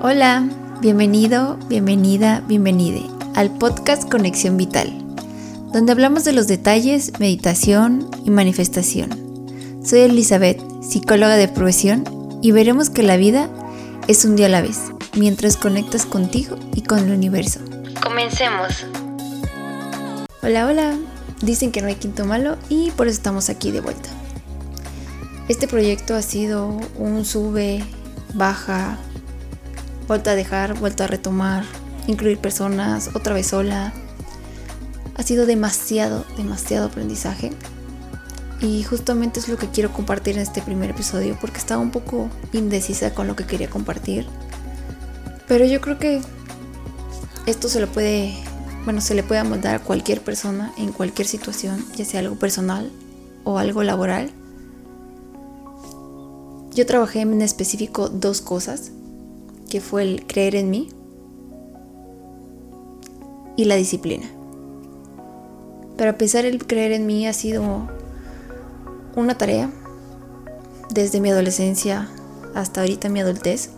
Hola, bienvenido, bienvenida, bienvenide al podcast Conexión Vital, donde hablamos de los detalles, meditación y manifestación. Soy Elizabeth, psicóloga de profesión, y veremos que la vida es un día a la vez, mientras conectas contigo y con el universo. Comencemos. Hola, hola. Dicen que no hay quinto malo y por eso estamos aquí de vuelta. Este proyecto ha sido un sube, baja, vuelta a dejar, vuelta a retomar, incluir personas, otra vez sola. Ha sido demasiado, demasiado aprendizaje. Y justamente es lo que quiero compartir en este primer episodio porque estaba un poco indecisa con lo que quería compartir. Pero yo creo que esto se lo puede, bueno, se le puede amoldar a cualquier persona en cualquier situación, ya sea algo personal o algo laboral. Yo trabajé en específico dos cosas que fue el creer en mí y la disciplina. Pero a pesar el creer en mí ha sido una tarea desde mi adolescencia hasta ahorita mi adultez,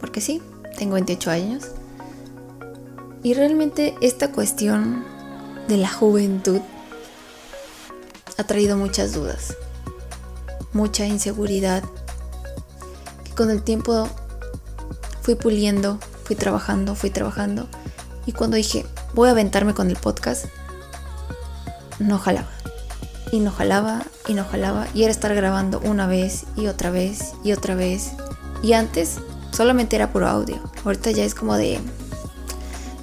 porque sí, tengo 28 años. Y realmente esta cuestión de la juventud ha traído muchas dudas, mucha inseguridad, que con el tiempo fui puliendo, fui trabajando, fui trabajando. Y cuando dije, voy a aventarme con el podcast, no jalaba. Y no jalaba, y no jalaba. Y era estar grabando una vez y otra vez y otra vez. Y antes solamente era puro audio. Ahorita ya es como de,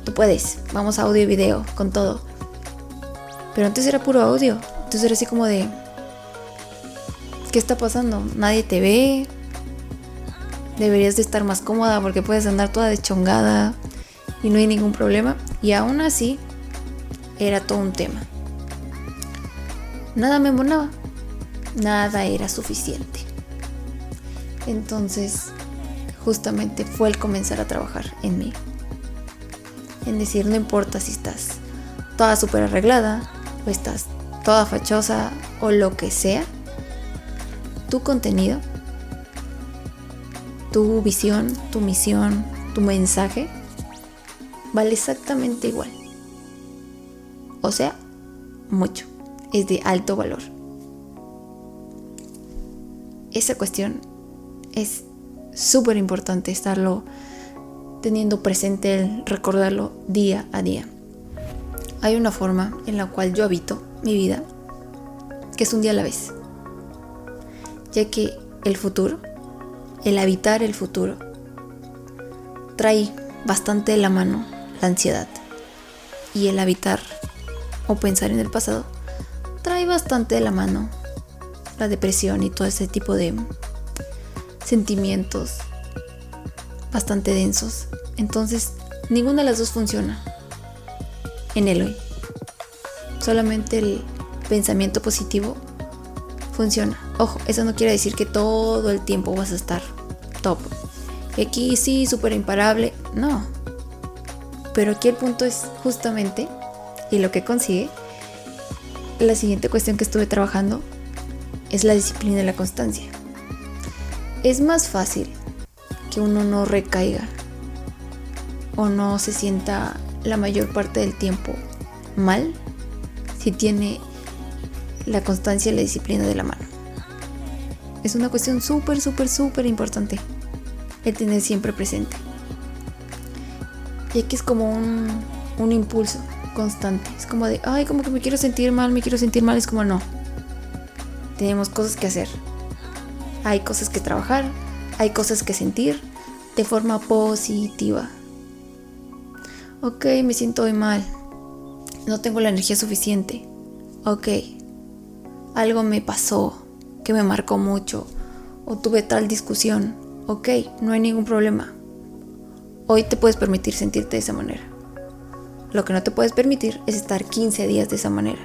tú puedes, vamos a audio y video, con todo. Pero antes era puro audio. Entonces era así como de, ¿qué está pasando? Nadie te ve, deberías de estar más cómoda porque puedes andar toda deschongada y no hay ningún problema. Y aún así, era todo un tema. Nada me embonaba, nada era suficiente. Entonces, justamente fue el comenzar a trabajar en mí. En decir, no importa si estás toda súper arreglada, o estás toda fachosa, o lo que sea, tu contenido tu visión, tu misión, tu mensaje vale exactamente igual. O sea, mucho. Es de alto valor. Esa cuestión es súper importante estarlo teniendo presente, recordarlo día a día. Hay una forma en la cual yo habito mi vida, que es un día a la vez, ya que el futuro el habitar el futuro trae bastante de la mano la ansiedad y el habitar o pensar en el pasado trae bastante de la mano la depresión y todo ese tipo de sentimientos bastante densos. Entonces, ninguna de las dos funciona en el hoy. Solamente el pensamiento positivo funciona. Ojo, eso no quiere decir que todo el tiempo vas a estar top. Aquí sí, súper imparable. No. Pero aquí el punto es justamente, y lo que consigue, la siguiente cuestión que estuve trabajando es la disciplina y la constancia. Es más fácil que uno no recaiga o no se sienta la mayor parte del tiempo mal si tiene la constancia y la disciplina de la mano. Es una cuestión súper, súper, súper importante el tener siempre presente. Y aquí es como un, un impulso constante. Es como de, ay, como que me quiero sentir mal, me quiero sentir mal. Es como no. Tenemos cosas que hacer. Hay cosas que trabajar, hay cosas que sentir de forma positiva. Ok, me siento hoy mal. No tengo la energía suficiente. Ok, algo me pasó que me marcó mucho o tuve tal discusión. Ok, no hay ningún problema. Hoy te puedes permitir sentirte de esa manera. Lo que no te puedes permitir es estar 15 días de esa manera.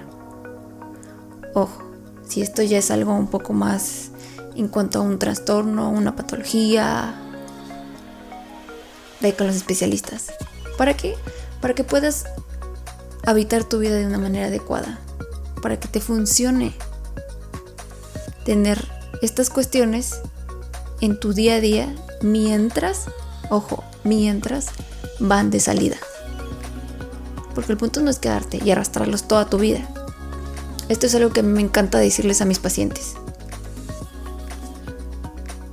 Ojo, si esto ya es algo un poco más en cuanto a un trastorno, una patología, ve con los especialistas. ¿Para qué? Para que puedas habitar tu vida de una manera adecuada, para que te funcione tener estas cuestiones en tu día a día mientras Ojo, mientras van de salida. Porque el punto no es quedarte y arrastrarlos toda tu vida. Esto es algo que me encanta decirles a mis pacientes.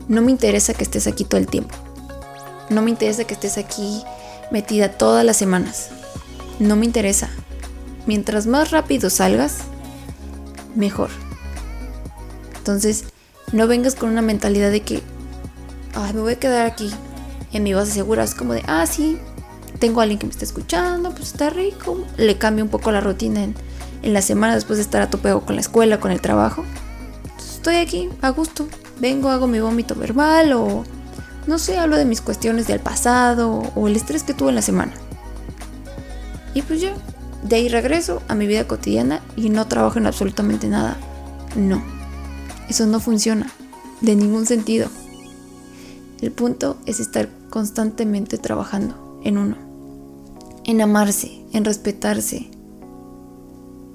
No me interesa que estés aquí todo el tiempo. No me interesa que estés aquí metida todas las semanas. No me interesa. Mientras más rápido salgas, mejor. Entonces, no vengas con una mentalidad de que, ay, me voy a quedar aquí en mi base segura. Es como de, ah, sí, tengo a alguien que me está escuchando, pues está rico. Le cambio un poco la rutina en, en la semana después de estar a tope con la escuela, con el trabajo. estoy aquí, a gusto. Vengo, hago mi vómito verbal o, no sé, hablo de mis cuestiones del pasado o el estrés que tuve en la semana. Y pues ya, de ahí regreso a mi vida cotidiana y no trabajo en absolutamente nada. No, eso no funciona, de ningún sentido. El punto es estar constantemente trabajando en uno, en amarse, en respetarse,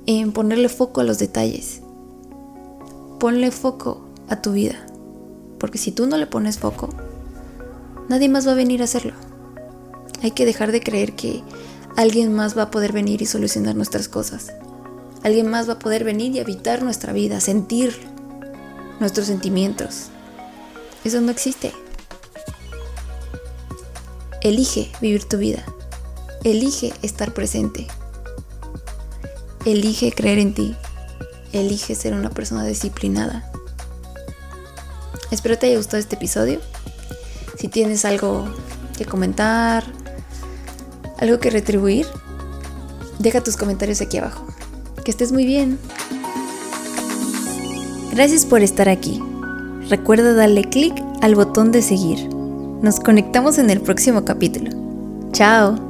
en ponerle foco a los detalles. Ponle foco a tu vida, porque si tú no le pones foco, nadie más va a venir a hacerlo. Hay que dejar de creer que alguien más va a poder venir y solucionar nuestras cosas. Alguien más va a poder venir y habitar nuestra vida, sentir nuestros sentimientos. Eso no existe. Elige vivir tu vida. Elige estar presente. Elige creer en ti. Elige ser una persona disciplinada. Espero te haya gustado este episodio. Si tienes algo que comentar, algo que retribuir, deja tus comentarios aquí abajo. Que estés muy bien. Gracias por estar aquí. Recuerda darle clic al botón de seguir. Nos conectamos en el próximo capítulo. Chao.